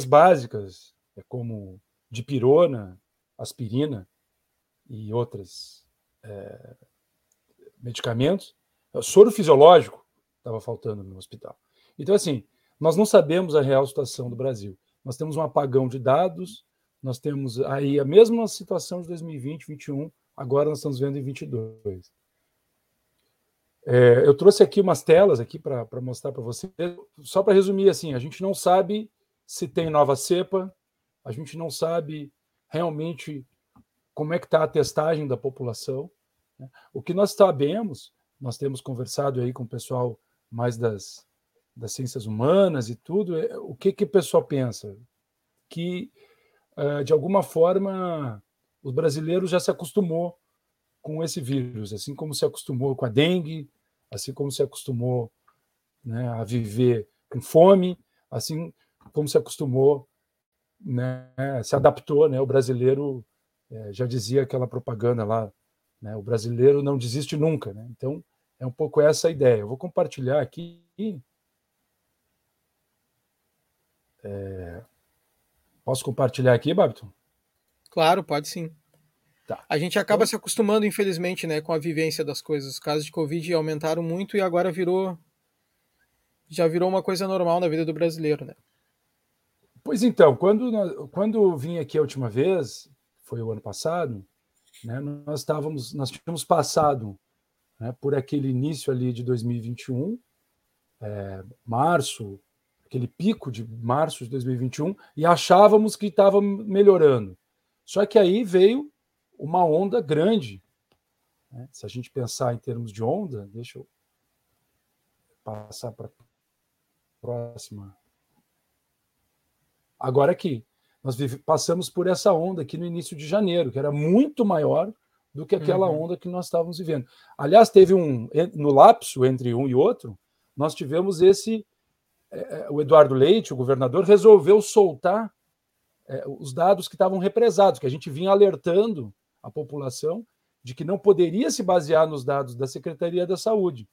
básicas, é como dipirona, aspirina e outros é, medicamentos. Soro fisiológico estava faltando no hospital. Então, assim, nós não sabemos a real situação do Brasil. Nós temos um apagão de dados, nós temos aí a mesma situação de 2020, 2021, agora nós estamos vendo em 22. É, eu trouxe aqui umas telas aqui para mostrar para você. Só para resumir assim, a gente não sabe se tem nova cepa, a gente não sabe realmente como é que está a testagem da população. Né? O que nós sabemos, nós temos conversado aí com o pessoal mais das, das ciências humanas e tudo, é, o que, que o pessoal pensa? Que, uh, de alguma forma, os brasileiros já se acostumou com esse vírus, assim como se acostumou com a dengue, assim como se acostumou né, a viver com fome, assim como se acostumou, né, se adaptou, né, o brasileiro é, já dizia aquela propaganda lá, né, o brasileiro não desiste nunca, né? Então é um pouco essa a ideia. Eu vou compartilhar aqui. É, Posso compartilhar aqui, Babiton? Claro, pode sim. Tá. A gente acaba então... se acostumando, infelizmente, né, com a vivência das coisas. Os casos de Covid aumentaram muito e agora virou. Já virou uma coisa normal na vida do brasileiro, né? Pois então, quando, quando vim aqui a última vez, foi o ano passado, né, nós estávamos, nós tínhamos passado né, por aquele início ali de 2021, é, março, aquele pico de março de 2021, e achávamos que estava melhorando. Só que aí veio uma onda grande. Né? Se a gente pensar em termos de onda, deixa eu passar para a próxima. Agora aqui, nós passamos por essa onda aqui no início de janeiro, que era muito maior do que aquela uhum. onda que nós estávamos vivendo. Aliás, teve um no lapso entre um e outro, nós tivemos esse é, é, o Eduardo Leite, o governador, resolveu soltar é, os dados que estavam represados, que a gente vinha alertando a população de que não poderia se basear nos dados da Secretaria da Saúde.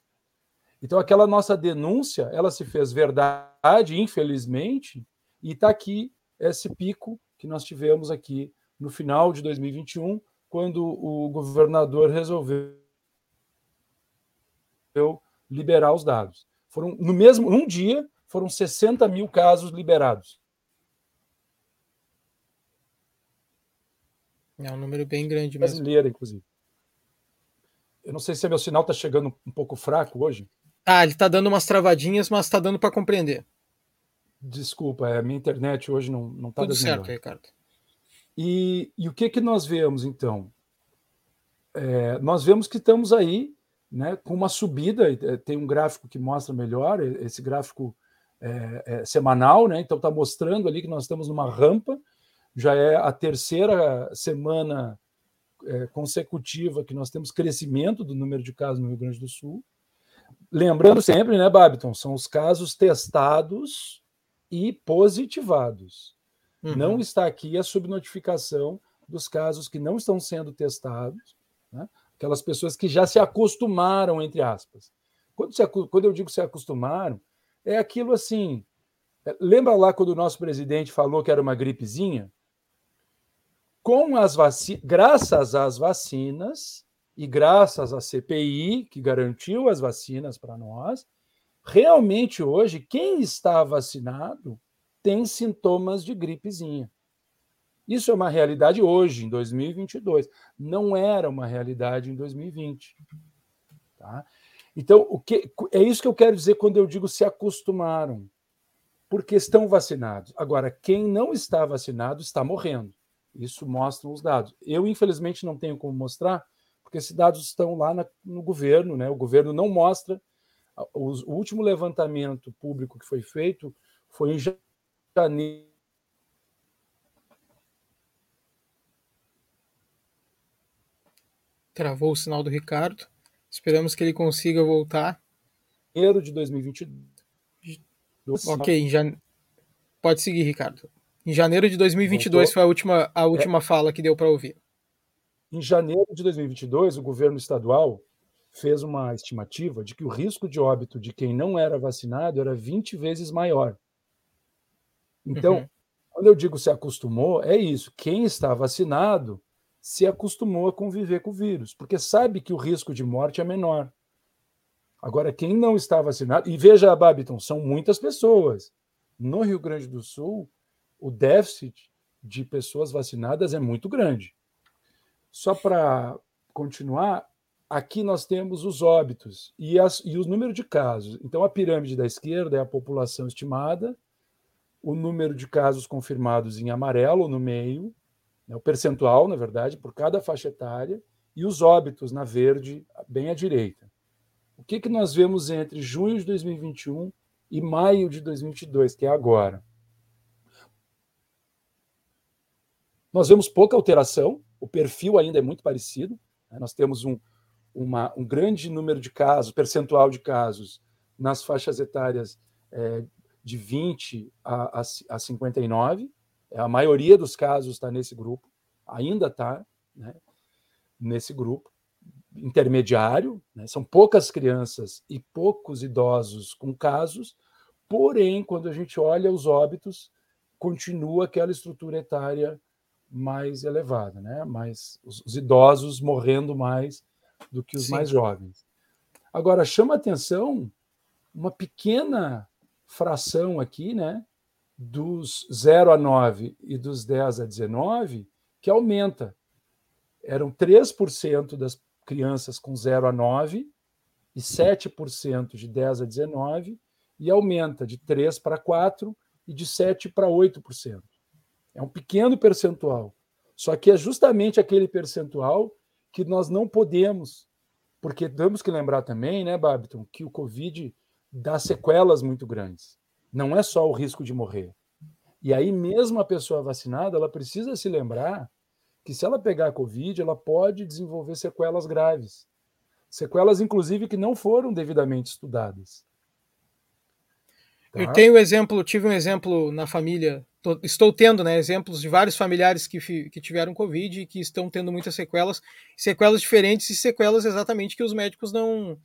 Então, aquela nossa denúncia, ela se fez verdade, infelizmente, e está aqui esse pico que nós tivemos aqui no final de 2021, quando o governador resolveu liberar os dados. Foram no mesmo um dia foram 60 mil casos liberados. É um número bem grande mesmo. Brasileira, inclusive. Eu não sei se meu sinal está chegando um pouco fraco hoje. Ah, ele está dando umas travadinhas, mas está dando para compreender. Desculpa, a minha internet hoje não está não tá Tudo certo, Ricardo. E, e, o que, que nós vemos, então? É, nós vemos que estamos aí né, com uma subida, tem um gráfico que mostra melhor, esse gráfico é, é, semanal, né? Então está mostrando ali que nós estamos numa rampa. Já é a terceira semana é, consecutiva que nós temos crescimento do número de casos no Rio Grande do Sul. Lembrando sempre, né, Babiton, são os casos testados e positivados. Uhum. Não está aqui a subnotificação dos casos que não estão sendo testados, né? aquelas pessoas que já se acostumaram, entre aspas. Quando, se, quando eu digo se acostumaram, é aquilo assim. É, lembra lá quando o nosso presidente falou que era uma gripezinha? Com as vacinas, graças às vacinas e graças à CPI, que garantiu as vacinas para nós, realmente hoje, quem está vacinado tem sintomas de gripezinha. Isso é uma realidade hoje, em 2022. Não era uma realidade em 2020. Tá? Então, o que, é isso que eu quero dizer quando eu digo se acostumaram, porque estão vacinados. Agora, quem não está vacinado está morrendo. Isso mostram os dados. Eu, infelizmente, não tenho como mostrar, porque esses dados estão lá na, no governo, né? O governo não mostra. O, último levantamento público que foi feito foi em janeiro. Travou o sinal do Ricardo. Esperamos que ele consiga voltar. Janeiro de 2022. Ok, jan... pode seguir, Ricardo. Em janeiro de 2022 Voltou. foi a última, a última é. fala que deu para ouvir. Em janeiro de 2022, o governo estadual fez uma estimativa de que o risco de óbito de quem não era vacinado era 20 vezes maior. Então, uhum. quando eu digo se acostumou, é isso. Quem está vacinado se acostumou a conviver com o vírus, porque sabe que o risco de morte é menor. Agora, quem não está vacinado, e veja, Babiton, são muitas pessoas. No Rio Grande do Sul, o déficit de pessoas vacinadas é muito grande. Só para continuar, aqui nós temos os óbitos e, as, e o número de casos. Então, a pirâmide da esquerda é a população estimada, o número de casos confirmados em amarelo no meio, né, o percentual, na verdade, por cada faixa etária, e os óbitos na verde, bem à direita. O que, que nós vemos entre junho de 2021 e maio de 2022, que é agora? Nós vemos pouca alteração, o perfil ainda é muito parecido. Né? Nós temos um, uma, um grande número de casos, percentual de casos, nas faixas etárias é, de 20 a, a, a 59, é, a maioria dos casos está nesse grupo, ainda está né, nesse grupo intermediário. Né, são poucas crianças e poucos idosos com casos, porém, quando a gente olha os óbitos, continua aquela estrutura etária mais elevada, né? mais os, os idosos morrendo mais do que os Sim. mais jovens. Agora, chama atenção uma pequena fração aqui, né, dos 0 a 9 e dos 10 a 19, que aumenta. Eram 3% das crianças com 0 a 9 e 7% de 10 a 19, e aumenta de 3 para 4 e de 7 para 8%. É um pequeno percentual. Só que é justamente aquele percentual que nós não podemos porque temos que lembrar também, né, Babiton, que o Covid dá sequelas muito grandes. Não é só o risco de morrer. E aí, mesmo a pessoa vacinada, ela precisa se lembrar que se ela pegar a Covid, ela pode desenvolver sequelas graves. Sequelas, inclusive, que não foram devidamente estudadas. Tá? Eu tenho um exemplo, tive um exemplo na família tô, estou tendo né, exemplos de vários familiares que, que tiveram Covid e que estão tendo muitas sequelas, sequelas diferentes e sequelas exatamente que os médicos não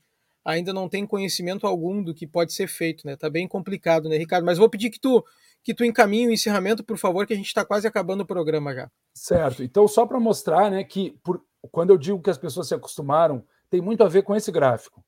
ainda não têm conhecimento algum do que pode ser feito, né? Tá bem complicado, né, Ricardo? Mas vou pedir que tu que tu encaminhe o encerramento, por favor, que a gente está quase acabando o programa já. Certo. Então, só para mostrar, né, que por, quando eu digo que as pessoas se acostumaram, tem muito a ver com esse gráfico.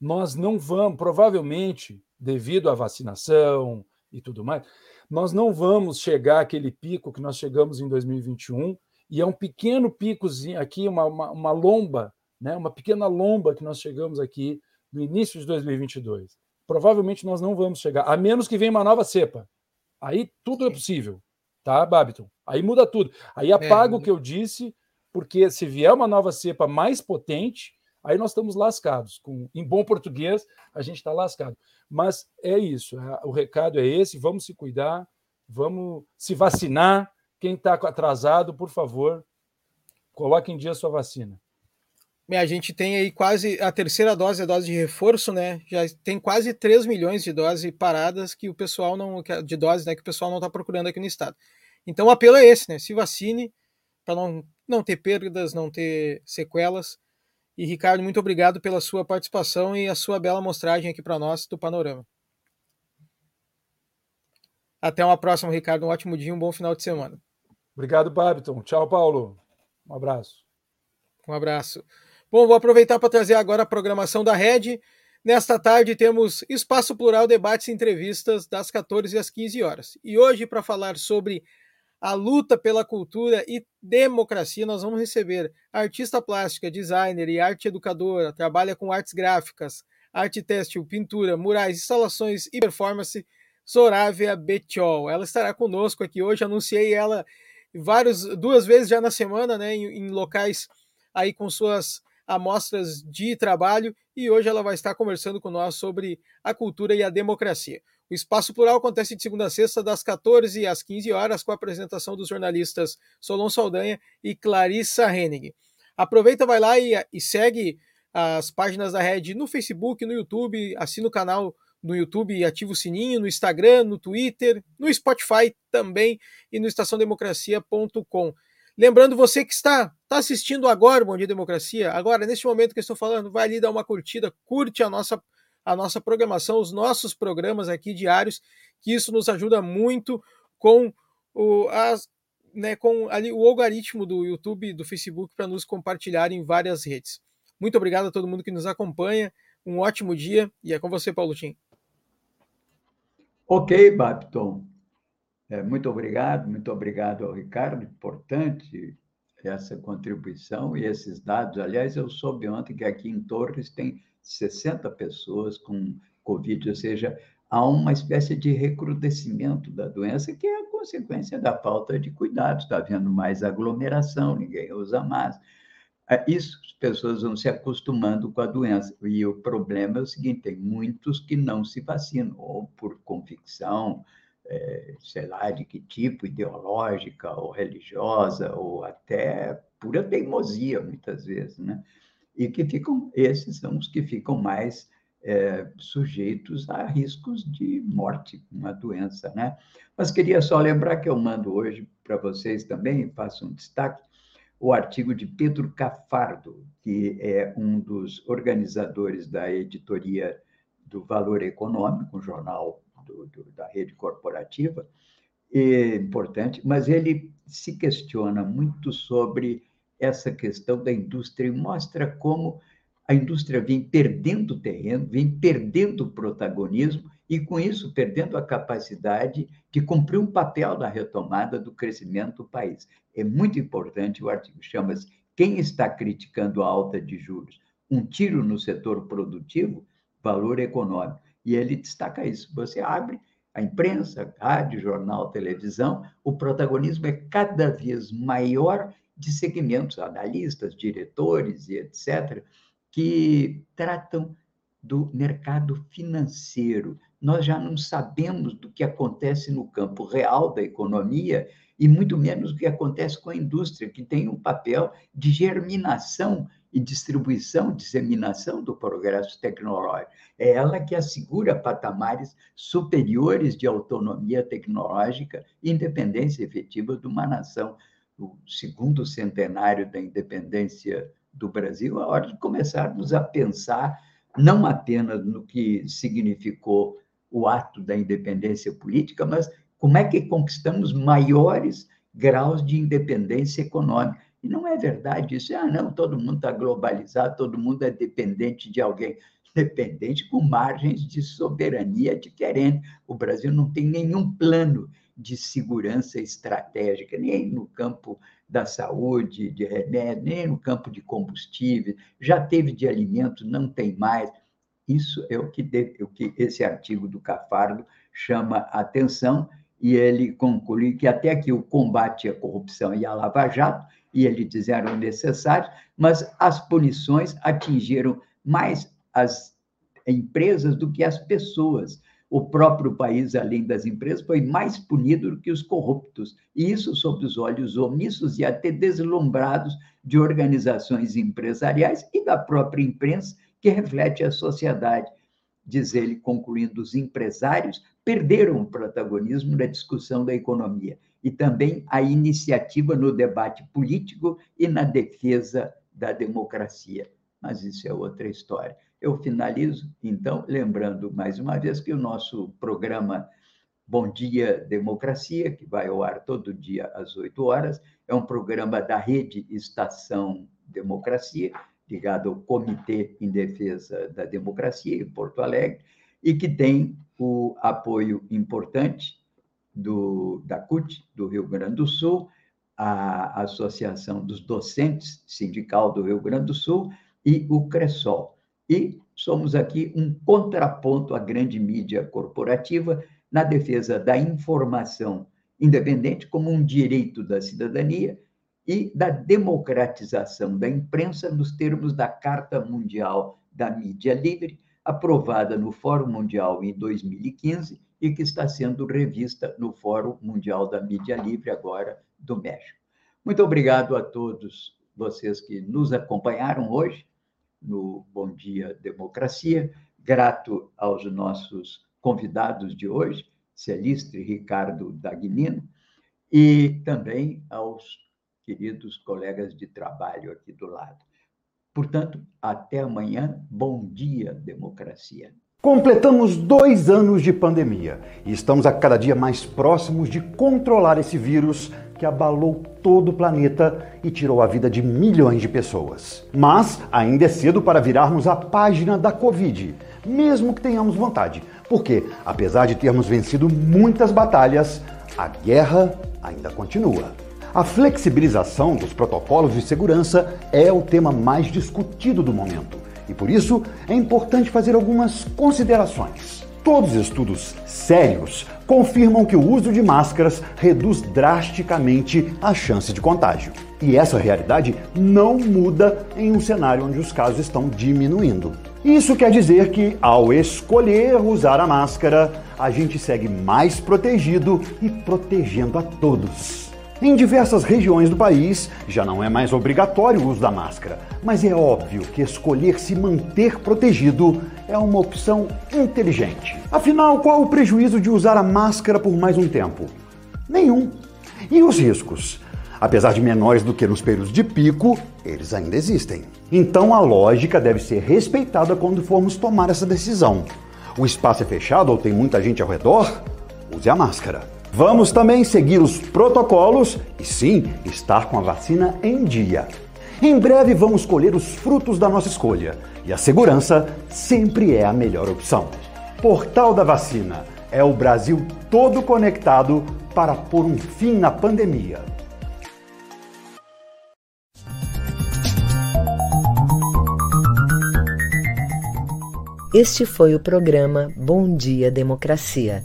Nós não vamos, provavelmente, devido à vacinação e tudo mais, nós não vamos chegar àquele pico que nós chegamos em 2021, e é um pequeno picozinho aqui, uma, uma, uma lomba, né, uma pequena lomba que nós chegamos aqui no início de 2022. Provavelmente nós não vamos chegar, a menos que venha uma nova cepa. Aí tudo é possível, tá, Babiton? Aí muda tudo. Aí é, apaga é, o que eu disse, porque se vier uma nova cepa mais potente, aí nós estamos lascados. Com, em bom português, a gente está lascado. Mas é isso, é, o recado é esse: vamos se cuidar, vamos se vacinar. Quem está atrasado, por favor, coloque em dia a sua vacina. A gente tem aí quase a terceira dose, a dose de reforço, né? Já tem quase 3 milhões de doses paradas que o pessoal não. de doses, né? Que o pessoal não está procurando aqui no estado. Então o apelo é esse, né? Se vacine para não, não ter perdas, não ter sequelas. E Ricardo, muito obrigado pela sua participação e a sua bela mostragem aqui para nós do panorama. Até uma próxima, Ricardo. Um ótimo dia, um bom final de semana. Obrigado, Babiton. Tchau, Paulo. Um abraço. Um abraço. Bom, vou aproveitar para trazer agora a programação da Rede. Nesta tarde temos Espaço Plural, debates e entrevistas das 14 às 15 horas. E hoje, para falar sobre a luta pela cultura e democracia, nós vamos receber artista plástica, designer e arte educadora, trabalha com artes gráficas, arte têxtil, pintura, murais, instalações e performance, Zorávia Betiol. Ela estará conosco aqui hoje, anunciei ela vários, duas vezes já na semana, né, em, em locais aí com suas amostras de trabalho, e hoje ela vai estar conversando com nós sobre a cultura e a democracia. O Espaço Plural acontece de segunda a sexta, das 14 às 15 horas, com a apresentação dos jornalistas Solon Saldanha e Clarissa Hennig. Aproveita, vai lá e, e segue as páginas da Rede no Facebook, no YouTube, assina o canal no YouTube e ativa o sininho, no Instagram, no Twitter, no Spotify também e no estaçãodemocracia.com. Lembrando você que está, está assistindo agora o Bom Dia Democracia, agora, neste momento que eu estou falando, vai ali dar uma curtida, curte a nossa a nossa programação, os nossos programas aqui diários, que isso nos ajuda muito com o, as, né, com ali, o algoritmo do YouTube do Facebook para nos compartilhar em várias redes. Muito obrigado a todo mundo que nos acompanha. Um ótimo dia e é com você, Paulo Tim. Ok, Babton. É, muito obrigado, muito obrigado ao Ricardo. Importante essa contribuição e esses dados. Aliás, eu soube ontem que aqui em Torres tem 60 pessoas com Covid, ou seja, há uma espécie de recrudescimento da doença, que é a consequência da falta de cuidado. Está havendo mais aglomeração, ninguém usa máscara. É, isso, as pessoas vão se acostumando com a doença. E o problema é o seguinte: tem muitos que não se vacinam, ou por convicção, é, sei lá de que tipo, ideológica ou religiosa, ou até pura teimosia, muitas vezes, né? E que ficam, esses são os que ficam mais é, sujeitos a riscos de morte com a doença, né? Mas queria só lembrar que eu mando hoje para vocês também, faço um destaque, o artigo de Pedro Cafardo, que é um dos organizadores da editoria do Valor Econômico, um jornal do, do, da rede corporativa, é importante, mas ele se questiona muito sobre essa questão da indústria e mostra como a indústria vem perdendo terreno, vem perdendo protagonismo e, com isso, perdendo a capacidade de cumprir um papel na retomada do crescimento do país. É muito importante, o artigo chama-se Quem está criticando a alta de juros? Um tiro no setor produtivo, valor econômico. E ele destaca isso. Você abre a imprensa, rádio, jornal, televisão, o protagonismo é cada vez maior de segmentos, analistas, diretores e etc., que tratam do mercado financeiro. Nós já não sabemos do que acontece no campo real da economia e muito menos o que acontece com a indústria, que tem um papel de germinação e distribuição, disseminação do progresso tecnológico. É ela que assegura patamares superiores de autonomia tecnológica e independência efetiva de uma nação. O segundo centenário da independência do Brasil, é hora de começarmos a pensar não apenas no que significou o ato da independência política, mas como é que conquistamos maiores graus de independência econômica. E não é verdade isso. Ah, não, todo mundo está globalizado, todo mundo é dependente de alguém. Dependente com margens de soberania diferentes. O Brasil não tem nenhum plano de segurança estratégica, nem no campo da saúde, de remédio, nem no campo de combustível. Já teve de alimento, não tem mais. Isso é o que, o que esse artigo do Cafardo chama atenção e ele conclui que até que o combate à corrupção e à Lava Jato, e ele diz eram necessários, mas as punições atingiram mais as empresas do que as pessoas. O próprio país, além das empresas, foi mais punido do que os corruptos, e isso sob os olhos omissos e até deslumbrados de organizações empresariais e da própria imprensa, que reflete a sociedade. Diz ele, concluindo, os empresários perderam o protagonismo na discussão da economia e também a iniciativa no debate político e na defesa da democracia. Mas isso é outra história. Eu finalizo, então, lembrando mais uma vez que o nosso programa Bom Dia Democracia, que vai ao ar todo dia às 8 horas, é um programa da Rede Estação Democracia, ligado ao Comitê em Defesa da Democracia, em Porto Alegre, e que tem o apoio importante do, da CUT, do Rio Grande do Sul, a Associação dos Docentes Sindical do Rio Grande do Sul e o CRESOL. E somos aqui um contraponto à grande mídia corporativa na defesa da informação independente como um direito da cidadania e da democratização da imprensa nos termos da Carta Mundial da Mídia Livre, aprovada no Fórum Mundial em 2015 e que está sendo revista no Fórum Mundial da Mídia Livre, agora do México. Muito obrigado a todos vocês que nos acompanharam hoje no Bom Dia Democracia. Grato aos nossos convidados de hoje, Celistre Ricardo Dagnino, e também aos queridos colegas de trabalho aqui do lado. Portanto, até amanhã. Bom dia, democracia. Completamos dois anos de pandemia e estamos a cada dia mais próximos de controlar esse vírus que abalou todo o planeta e tirou a vida de milhões de pessoas. Mas ainda é cedo para virarmos a página da Covid, mesmo que tenhamos vontade, porque, apesar de termos vencido muitas batalhas, a guerra ainda continua. A flexibilização dos protocolos de segurança é o tema mais discutido do momento e por isso é importante fazer algumas considerações. Todos os estudos sérios confirmam que o uso de máscaras reduz drasticamente a chance de contágio. E essa realidade não muda em um cenário onde os casos estão diminuindo. Isso quer dizer que, ao escolher usar a máscara, a gente segue mais protegido e protegendo a todos. Em diversas regiões do país, já não é mais obrigatório o uso da máscara, mas é óbvio que escolher se manter protegido é uma opção inteligente. Afinal, qual o prejuízo de usar a máscara por mais um tempo? Nenhum. E os riscos? Apesar de menores do que nos períodos de pico, eles ainda existem. Então a lógica deve ser respeitada quando formos tomar essa decisão. O espaço é fechado ou tem muita gente ao redor? Use a máscara. Vamos também seguir os protocolos e sim estar com a vacina em dia. Em breve vamos colher os frutos da nossa escolha e a segurança sempre é a melhor opção. Portal da Vacina é o Brasil todo conectado para pôr um fim na pandemia. Este foi o programa Bom Dia Democracia.